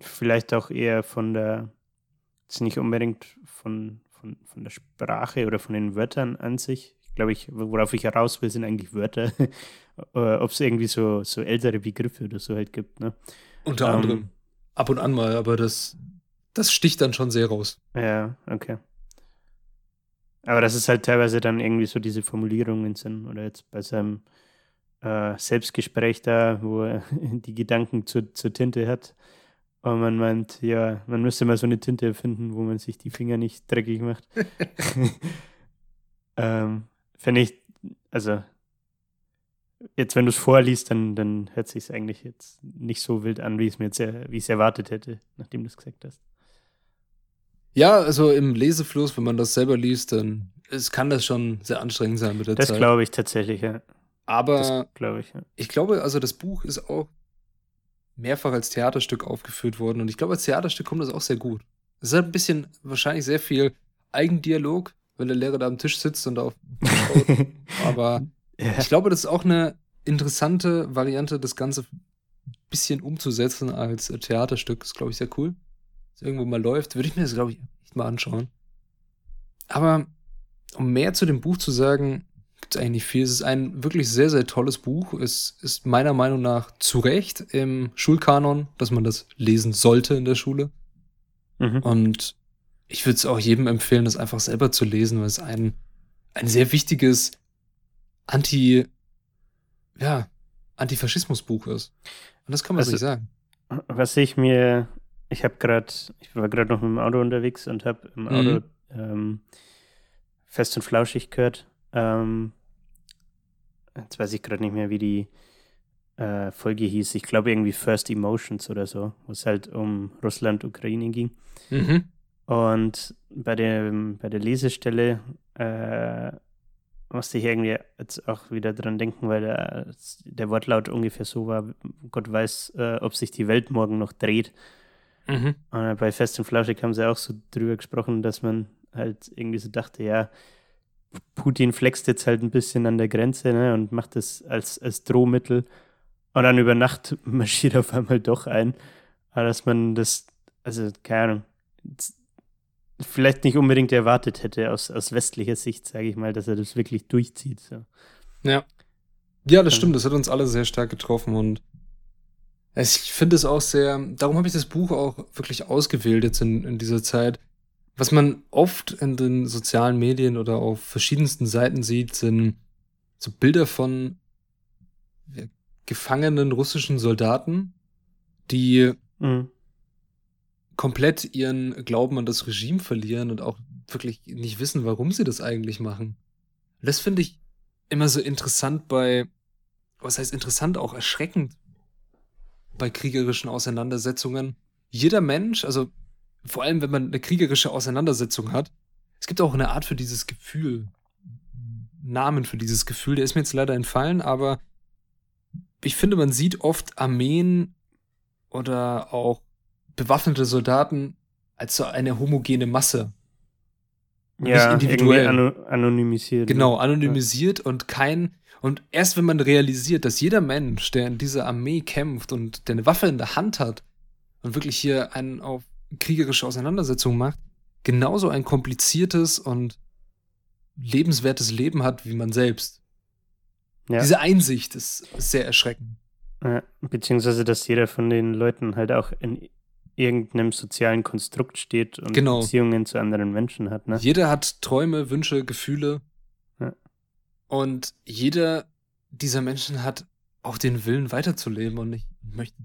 vielleicht auch eher von der, jetzt nicht unbedingt von, von, von der Sprache oder von den Wörtern an sich. Glaube, ich, worauf ich heraus will, sind eigentlich Wörter. Ob es irgendwie so, so ältere Begriffe oder so halt gibt. Ne? Unter ähm, anderem. Ab und an mal, aber das, das sticht dann schon sehr raus. Ja, okay. Aber das ist halt teilweise dann irgendwie so diese Formulierungen sind. Oder jetzt bei seinem äh, Selbstgespräch da, wo er die Gedanken zur, zur Tinte hat. Und man meint, ja, man müsste mal so eine Tinte erfinden, wo man sich die Finger nicht dreckig macht. ähm, Finde ich, also jetzt, wenn du es vorliest, dann, dann hört sich es eigentlich jetzt nicht so wild an, wie es mir jetzt, wie ich es erwartet hätte, nachdem du es gesagt hast. Ja, also im Lesefluss, wenn man das selber liest, dann es kann das schon sehr anstrengend sein mit der das Zeit. Das glaube ich tatsächlich, ja. Aber glaube ich, ja. ich glaube, also das Buch ist auch mehrfach als Theaterstück aufgeführt worden und ich glaube, als Theaterstück kommt das auch sehr gut. Es ist halt ein bisschen, wahrscheinlich sehr viel Eigendialog, wenn der Lehrer da am Tisch sitzt und auf. Aber ja. ich glaube, das ist auch eine interessante Variante, das Ganze ein bisschen umzusetzen als Theaterstück. Das ist, glaube ich, sehr cool es irgendwo mal läuft, würde ich mir das, glaube ich, echt mal anschauen. Aber um mehr zu dem Buch zu sagen, gibt es eigentlich nicht viel. Es ist ein wirklich sehr, sehr tolles Buch. Es ist meiner Meinung nach zu Recht im Schulkanon, dass man das lesen sollte in der Schule. Mhm. Und ich würde es auch jedem empfehlen, das einfach selber zu lesen, weil es ein, ein sehr wichtiges Anti, ja, Antifaschismusbuch ist. Und das kann man also, sich sagen. Was ich mir ich habe gerade, ich war gerade noch mit dem Auto unterwegs und habe im Auto mhm. ähm, fest und flauschig gehört. Ähm, jetzt weiß ich gerade nicht mehr, wie die äh, Folge hieß. Ich glaube irgendwie First Emotions oder so, wo es halt um Russland, Ukraine ging. Mhm. Und bei der, bei der Lesestelle äh, musste ich irgendwie jetzt auch wieder dran denken, weil der, der Wortlaut ungefähr so war, Gott weiß, äh, ob sich die Welt morgen noch dreht. Mhm. Und bei Fest und Flauschig haben sie auch so drüber gesprochen, dass man halt irgendwie so dachte, ja, Putin flext jetzt halt ein bisschen an der Grenze ne, und macht das als, als Drohmittel. Und dann über Nacht marschiert auf einmal doch ein. Aber dass man das, also keine Ahnung, vielleicht nicht unbedingt erwartet hätte aus, aus westlicher Sicht, sage ich mal, dass er das wirklich durchzieht. So. Ja. Ja, das stimmt, das hat uns alle sehr stark getroffen und ich finde es auch sehr, darum habe ich das Buch auch wirklich ausgewählt jetzt in, in dieser Zeit. Was man oft in den sozialen Medien oder auf verschiedensten Seiten sieht, sind so Bilder von gefangenen russischen Soldaten, die mhm. Komplett ihren Glauben an das Regime verlieren und auch wirklich nicht wissen, warum sie das eigentlich machen. das finde ich immer so interessant bei, was heißt interessant, auch erschreckend bei kriegerischen Auseinandersetzungen. Jeder Mensch, also vor allem wenn man eine kriegerische Auseinandersetzung hat, es gibt auch eine Art für dieses Gefühl, Namen für dieses Gefühl, der ist mir jetzt leider entfallen, aber ich finde, man sieht oft Armeen oder auch bewaffnete Soldaten als so eine homogene Masse. Ja, nicht individuell. anonymisiert. Genau, anonymisiert ja. und kein, und erst wenn man realisiert, dass jeder Mensch, der in dieser Armee kämpft und der eine Waffe in der Hand hat und wirklich hier einen auf kriegerische Auseinandersetzung macht, genauso ein kompliziertes und lebenswertes Leben hat wie man selbst. Ja. Diese Einsicht ist sehr erschreckend. Ja, beziehungsweise, dass jeder von den Leuten halt auch in irgendeinem sozialen Konstrukt steht und genau. Beziehungen zu anderen Menschen hat. Ne? Jeder hat Träume, Wünsche, Gefühle und jeder dieser Menschen hat auch den Willen weiterzuleben und nicht möchte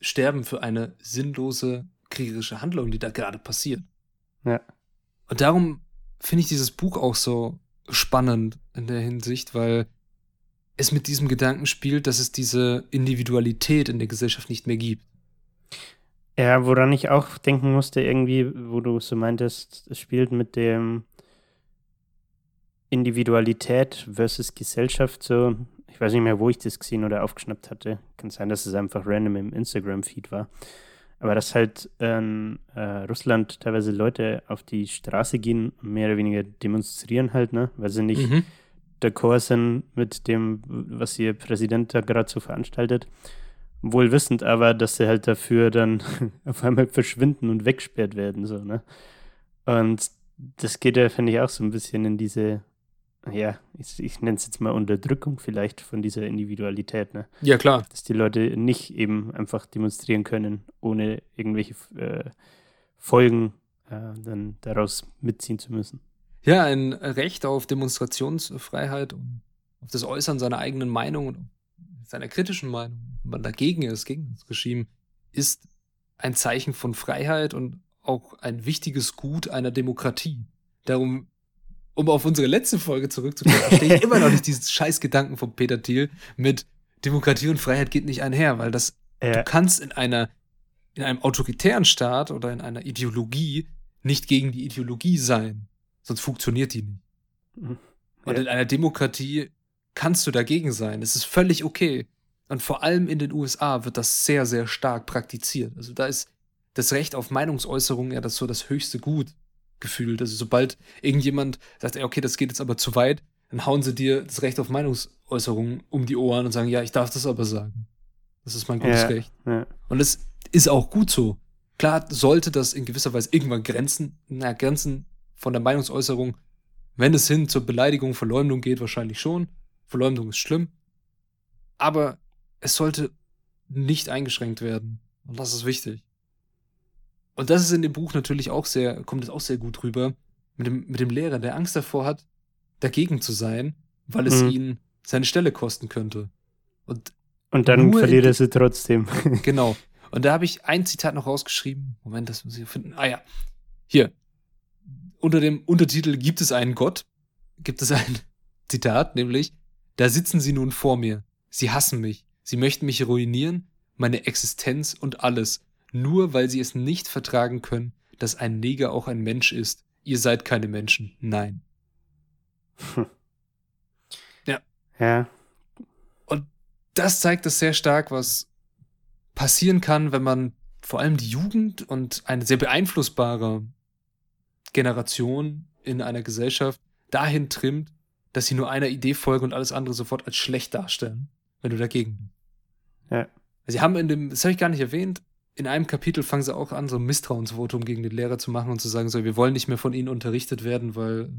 sterben für eine sinnlose kriegerische Handlung, die da gerade passiert. Ja. Und darum finde ich dieses Buch auch so spannend in der Hinsicht, weil es mit diesem Gedanken spielt, dass es diese Individualität in der Gesellschaft nicht mehr gibt. Ja, woran ich auch denken musste, irgendwie, wo du so meintest, es spielt mit dem Individualität versus Gesellschaft so. Ich weiß nicht mehr, wo ich das gesehen oder aufgeschnappt hatte. Kann sein, dass es einfach random im Instagram-Feed war. Aber dass halt in äh, Russland teilweise Leute auf die Straße gehen und mehr oder weniger demonstrieren halt, ne? Weil sie nicht Mhm. d'accord sind mit dem, was ihr Präsident da gerade so veranstaltet. Wohl wissend aber, dass sie halt dafür dann auf einmal verschwinden und wegsperrt werden, so, ne? Und das geht ja, finde ich, auch so ein bisschen in diese, ja, ich, ich nenne es jetzt mal Unterdrückung vielleicht von dieser Individualität, ne? Ja, klar. Dass die Leute nicht eben einfach demonstrieren können, ohne irgendwelche äh, Folgen äh, dann daraus mitziehen zu müssen. Ja, ein Recht auf Demonstrationsfreiheit und auf das Äußern seiner eigenen Meinung und seiner kritischen Meinung, wenn man dagegen ist, gegen das Regime, ist ein Zeichen von Freiheit und auch ein wichtiges Gut einer Demokratie. Darum, um auf unsere letzte Folge zurückzukommen, verstehe ich immer noch nicht diesen Scheißgedanken von Peter Thiel mit Demokratie und Freiheit geht nicht einher, weil das Ja, Du kannst in einer, in einem autoritären Staat oder in einer Ideologie nicht gegen die Ideologie sein. Sonst funktioniert die nicht. Und Ja. in einer Demokratie kannst du dagegen sein. Es ist völlig okay. Und vor allem in den USA wird das sehr, sehr stark praktiziert. Also da ist das Recht auf Meinungsäußerung ja das so das höchste Gut gefühlt. Also sobald irgendjemand sagt, ey, okay, das geht jetzt aber zu weit, dann hauen sie dir das Recht auf Meinungsäußerung um die Ohren und sagen, ja, ich darf das aber sagen. Das ist mein gutes Ja. Recht. ja. Und es ist auch gut so. Klar sollte das in gewisser Weise irgendwann Grenzen, na, Grenzen von der Meinungsäußerung, wenn es hin zur Beleidigung, Verleumdung geht, wahrscheinlich schon. Verleumdung ist schlimm. Aber es sollte nicht eingeschränkt werden. Und das ist wichtig. Und das ist in dem Buch natürlich auch sehr, kommt es auch sehr gut rüber, mit dem, mit dem Lehrer, der Angst davor hat, dagegen zu sein, weil es Mhm. ihn seine Stelle kosten könnte. Und Und dann verliert er sie trotzdem. Genau. Und da habe ich ein Zitat noch rausgeschrieben. Moment, das muss ich finden. Ah ja. Hier. Unter dem Untertitel Gibt es einen Gott? Gibt es ein Zitat, nämlich, da sitzen sie nun vor mir. Sie hassen mich. Sie möchten mich ruinieren, meine Existenz und alles. Nur weil sie es nicht vertragen können, dass ein Neger auch ein Mensch ist. Ihr seid keine Menschen. Nein. ja. das zeigt es sehr stark, was passieren kann, wenn man vor allem die Jugend und eine sehr beeinflussbare Generation in einer Gesellschaft dahin trimmt, dass sie nur einer Idee folgen und alles andere sofort als schlecht darstellen, wenn du dagegen bist. Ja. Sie haben in dem, das habe ich gar nicht erwähnt, in einem Kapitel fangen sie auch an, so ein Misstrauensvotum gegen den Lehrer zu machen und zu sagen, so, wir wollen nicht mehr von ihnen unterrichtet werden, weil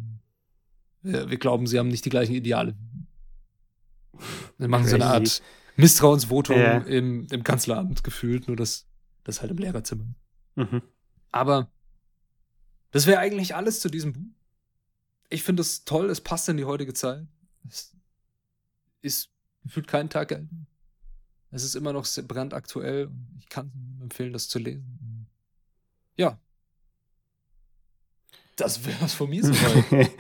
wir, wir glauben, sie haben nicht die gleichen Ideale. Dann machen sie eine Crazy. Art Misstrauensvotum Ja. im, im Kanzleramt gefühlt, nur dass das halt im Lehrerzimmer. Mhm. Aber das wäre eigentlich alles zu diesem Buch. Ich finde es toll, es passt in die heutige Zeit. Es ist gefühlt keinen Tag älter. Es ist immer noch sehr brandaktuell und ich kann empfehlen, das zu lesen. Ja. Das wäre was von mir soweit.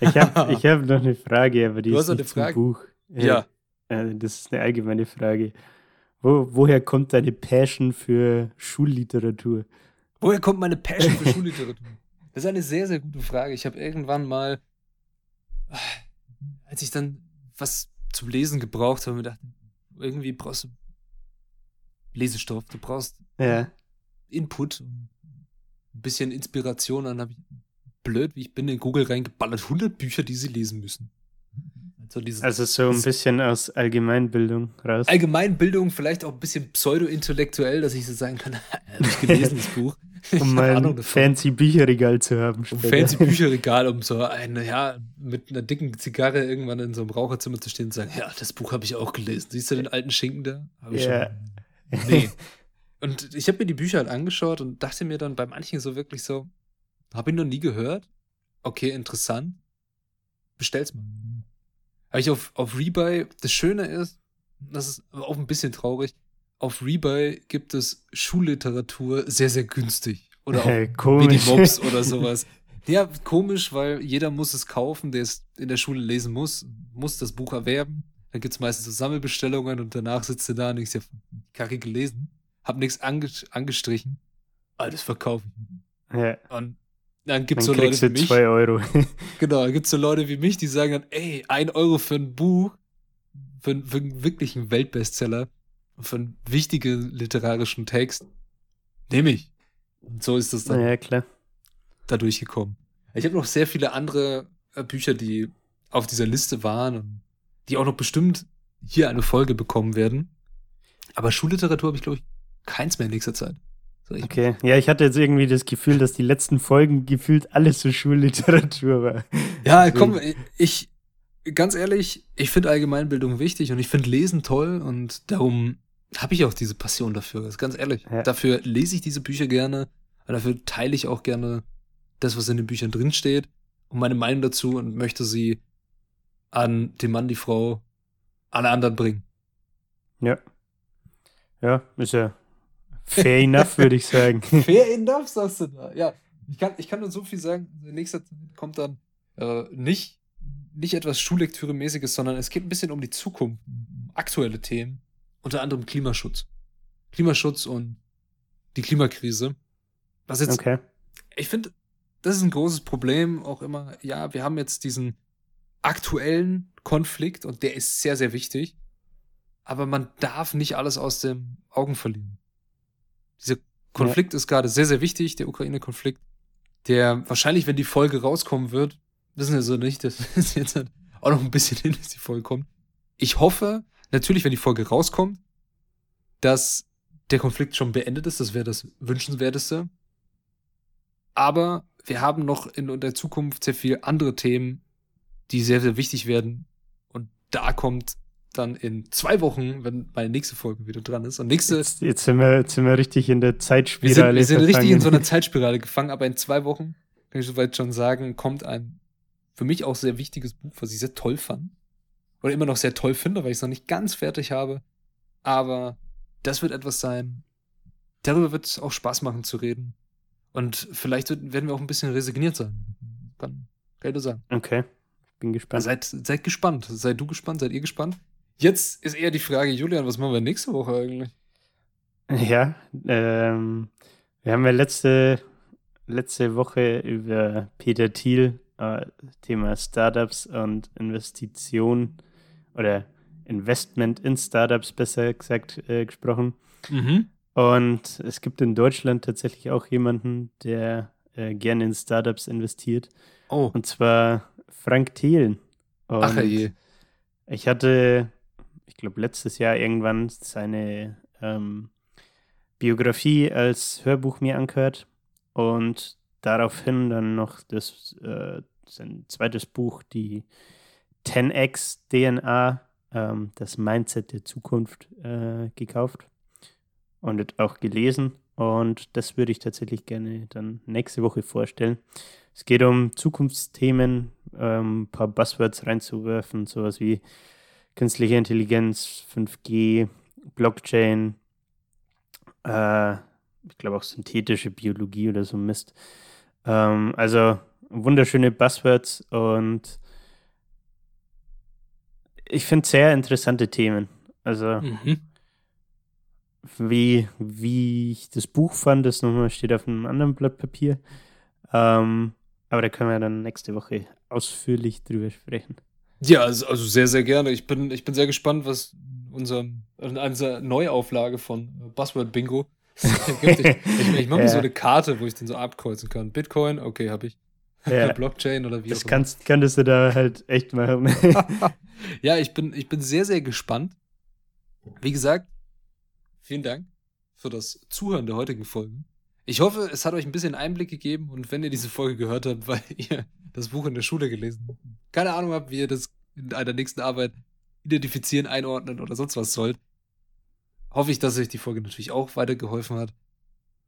ich habe ich hab noch eine Frage, aber die Du ist nicht zum? Buch. ja. Äh, das ist eine allgemeine Frage. Wo, woher kommt deine Passion für Schulliteratur? Woher kommt meine Passion für Schulliteratur? Das ist eine sehr, sehr gute Frage. Ich habe irgendwann mal, als ich dann was zum Lesen gebraucht habe, mir gedacht, irgendwie brauchst du Lesestoff, du brauchst Ja. Input, ein bisschen Inspiration. Dann habe ich, blöd wie ich bin, in Google reingeballert, 100 Bücher, die sie lesen müssen. Also dieses Also so ein bisschen aus Allgemeinbildung raus. Allgemeinbildung, vielleicht auch ein bisschen pseudo-intellektuell, dass ich so sagen kann, habe ich gelesen, das Buch. Um hab mal Ahnung ein davon. fancy Bücherregal zu haben. um fancy Bücherregal, um so ein, ja, mit einer dicken Zigarre irgendwann in so einem Raucherzimmer zu stehen und zu sagen, ja, das Buch habe ich auch gelesen. Siehst du den alten Schinken da? Hab ich Ja. schon. Nee. Und ich habe mir die Bücher halt angeschaut und dachte mir dann bei manchen so wirklich so, habe ich noch nie gehört. Okay, interessant. Bestell's mal. Habe ich auf, auf Rebuy, das Schöne ist, das ist aber auch ein bisschen traurig, auf Rebuy gibt es Schulliteratur sehr, sehr günstig. Oder auch Hey, komisch. Minimops oder sowas. Ja, komisch, weil jeder muss es kaufen, der es in der Schule lesen muss, muss das Buch erwerben. Dann gibt's meistens so Sammelbestellungen und danach sitzt du da und ich ja Kacke gelesen, hab nichts ange angestrichen. Alles verkaufe ich. Ja. Und dann gibt's Dann so Leute wie mich. zwei Euro. Genau, dann gibt's so Leute wie mich, die sagen dann, ey, ein Euro für ein Buch, für, einen- für einen wirklichen Weltbestseller, für einen wichtigen literarischen Text, nehme ich. Und so ist das dann ja, klar. da durchgekommen. Ich habe noch sehr viele andere äh, Bücher, die auf dieser Liste waren und die auch noch bestimmt hier eine Folge bekommen werden. Aber Schulliteratur habe ich, glaube ich, keins mehr in nächster Zeit. Okay. Ja, ich hatte jetzt irgendwie das Gefühl, dass die letzten Folgen gefühlt alles so Schulliteratur war. Ja, komm, ich, ganz ehrlich, ich finde Allgemeinbildung wichtig und ich finde Lesen toll und darum habe ich auch diese Passion dafür. Ist ganz ehrlich. Ja. Dafür lese ich diese Bücher gerne und dafür teile ich auch gerne das, was in den Büchern drinsteht und meine Meinung dazu und möchte sie an den Mann, die Frau, alle anderen bringen. Ja. Ja, ist ja fair enough, würde ich sagen. Fair enough, sagst du da. Ja, ich kann, ich kann nur so viel sagen. In nächster Zeit kommt dann äh, nicht, nicht etwas Schullektüre-mäßiges, sondern es geht ein bisschen um die Zukunft, aktuelle Themen, unter anderem Klimaschutz. Klimaschutz und die Klimakrise. Was jetzt, Okay. ich finde, das ist ein großes Problem, auch immer, ja, wir haben jetzt diesen aktuellen Konflikt und der ist sehr, sehr wichtig. Aber man darf nicht alles aus den Augen verlieren. Dieser Konflikt ist gerade sehr, sehr wichtig, der Ukraine-Konflikt, der wahrscheinlich, wenn die Folge rauskommen wird, wissen wir so nicht, das ist jetzt halt auch noch ein bisschen hin, bis die Folge kommt. Ich hoffe, natürlich, wenn die Folge rauskommt, dass der Konflikt schon beendet ist, das wäre das Wünschenswerteste. Aber wir haben noch in der Zukunft sehr viele andere Themen, die sehr, sehr wichtig werden. Und da kommt dann in zwei Wochen, wenn meine nächste Folge wieder dran ist. Und nächste, Jetzt, jetzt, sind wir, jetzt sind wir richtig in der wir sind, Zeitspirale. wir sind richtig in so einer Zeitspirale gefangen, aber in zwei Wochen, kann ich soweit schon sagen, kommt ein für mich auch sehr wichtiges Buch, was ich sehr toll fand. Oder immer noch sehr toll finde, weil ich es noch nicht ganz fertig habe. Aber das wird etwas sein, darüber wird es auch Spaß machen zu reden. Und vielleicht wird, werden wir auch ein bisschen resigniert sein. Kann, kann ich nur sagen. Okay. Bin gespannt. Seid, seid gespannt. Seid du gespannt? Seid ihr gespannt? Jetzt ist eher die Frage, Julian, was machen wir nächste Woche eigentlich? Ja, ähm, wir haben ja letzte, letzte Woche über Peter Thiel, äh, Thema Startups und Investition oder Investment in Startups besser gesagt äh, gesprochen. Mhm. Und es gibt in Deutschland tatsächlich auch jemanden, der äh, gerne in Startups investiert. Oh. Und zwar Frank Thelen. Und Ach je. ich hatte, ich glaube, letztes Jahr irgendwann seine ähm, Biografie als Hörbuch mir angehört und daraufhin dann noch das, äh, sein zweites Buch, die 10x DNA, ähm, das Mindset der Zukunft, äh, gekauft und auch gelesen. Und das würde ich tatsächlich gerne dann nächste Woche vorstellen. Es geht um Zukunftsthemen, ähm, ein paar Buzzwords reinzuwerfen, sowas wie künstliche Intelligenz, 5G, Blockchain, äh, ich glaube auch synthetische Biologie oder so Mist. Ähm, also wunderschöne Buzzwords und ich finde sehr interessante Themen. Also Mhm. wie, wie ich das Buch fand, das nochmal steht auf einem anderen Blatt Papier. Ähm, aber da können wir dann nächste Woche ausführlich drüber sprechen. Ja, also, also sehr, sehr gerne. Ich bin, ich bin sehr gespannt, was unser, in unserer Neuauflage von Buzzword Bingo gibt. Ich, ich, ich mache mir so eine Karte, wo ich den so abkreuzen kann. Bitcoin, okay, habe ich. Ja. Blockchain oder wie Das auch immer. kannst, könntest du da halt echt machen. ja, ich bin, ich bin sehr, sehr gespannt. Wie gesagt, vielen Dank für das Zuhören der heutigen Folge. Ich hoffe, es hat euch ein bisschen Einblick gegeben und wenn ihr diese Folge gehört habt, weil ihr das Buch in der Schule gelesen habt, keine Ahnung habt, wie ihr das in einer nächsten Arbeit identifizieren, einordnen oder sonst was sollt, hoffe ich, dass euch die Folge natürlich auch weitergeholfen hat.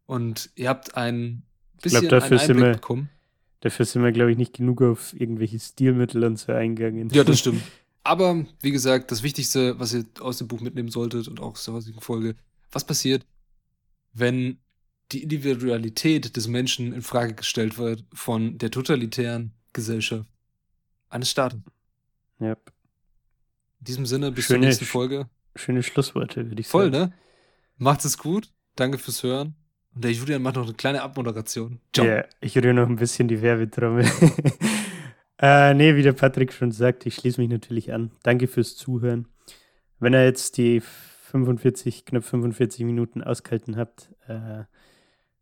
Und ihr habt ein bisschen dafür einen sind Einblick wir- bekommen. Dafür sind wir, glaube ich, nicht genug auf irgendwelche Stilmittel und so eingegangen. Ja, das stimmt. Aber wie gesagt, das Wichtigste, was ihr aus dem Buch mitnehmen solltet und auch aus der heutigen Folge, was passiert, wenn die Individualität des Menschen in Frage gestellt wird von der totalitären Gesellschaft eines Staates. Ja. In diesem Sinne, bis Schöne- zur nächsten Folge. Schöne Schlussworte, würde ich Voll, sagen. ne? Macht's es gut. Danke fürs Hören. Und der Julian macht noch eine kleine Abmoderation. Ja, ich rühre noch ein bisschen die Werbetrommel. äh, nee, wie der Patrick schon sagt, ich schließe mich natürlich an. Danke fürs Zuhören. Wenn ihr jetzt die 45, knapp 45 Minuten ausgehalten habt, äh,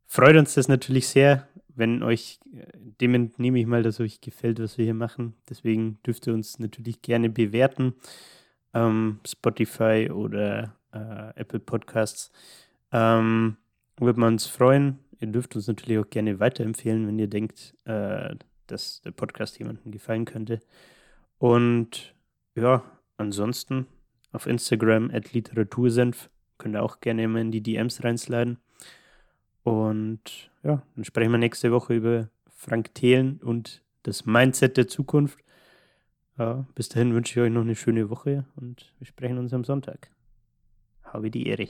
freut uns das natürlich sehr. Wenn euch, äh, dem entnehme ich mal, dass euch gefällt, was wir hier machen. Deswegen dürft ihr uns natürlich gerne bewerten. Ähm, Spotify oder äh, Apple Podcasts. Ähm, würde man uns freuen. Ihr dürft uns natürlich auch gerne weiterempfehlen, wenn ihr denkt, äh, dass der Podcast jemandem gefallen könnte. Und ja, ansonsten auf Instagram at Literatursenf könnt ihr auch gerne immer in die DMs reinsliden. Und ja, dann sprechen wir nächste Woche über Frank Thelen und das Mindset der Zukunft. Ja, bis dahin wünsche ich euch noch eine schöne Woche und wir sprechen uns am Sonntag. Habe die Ehre.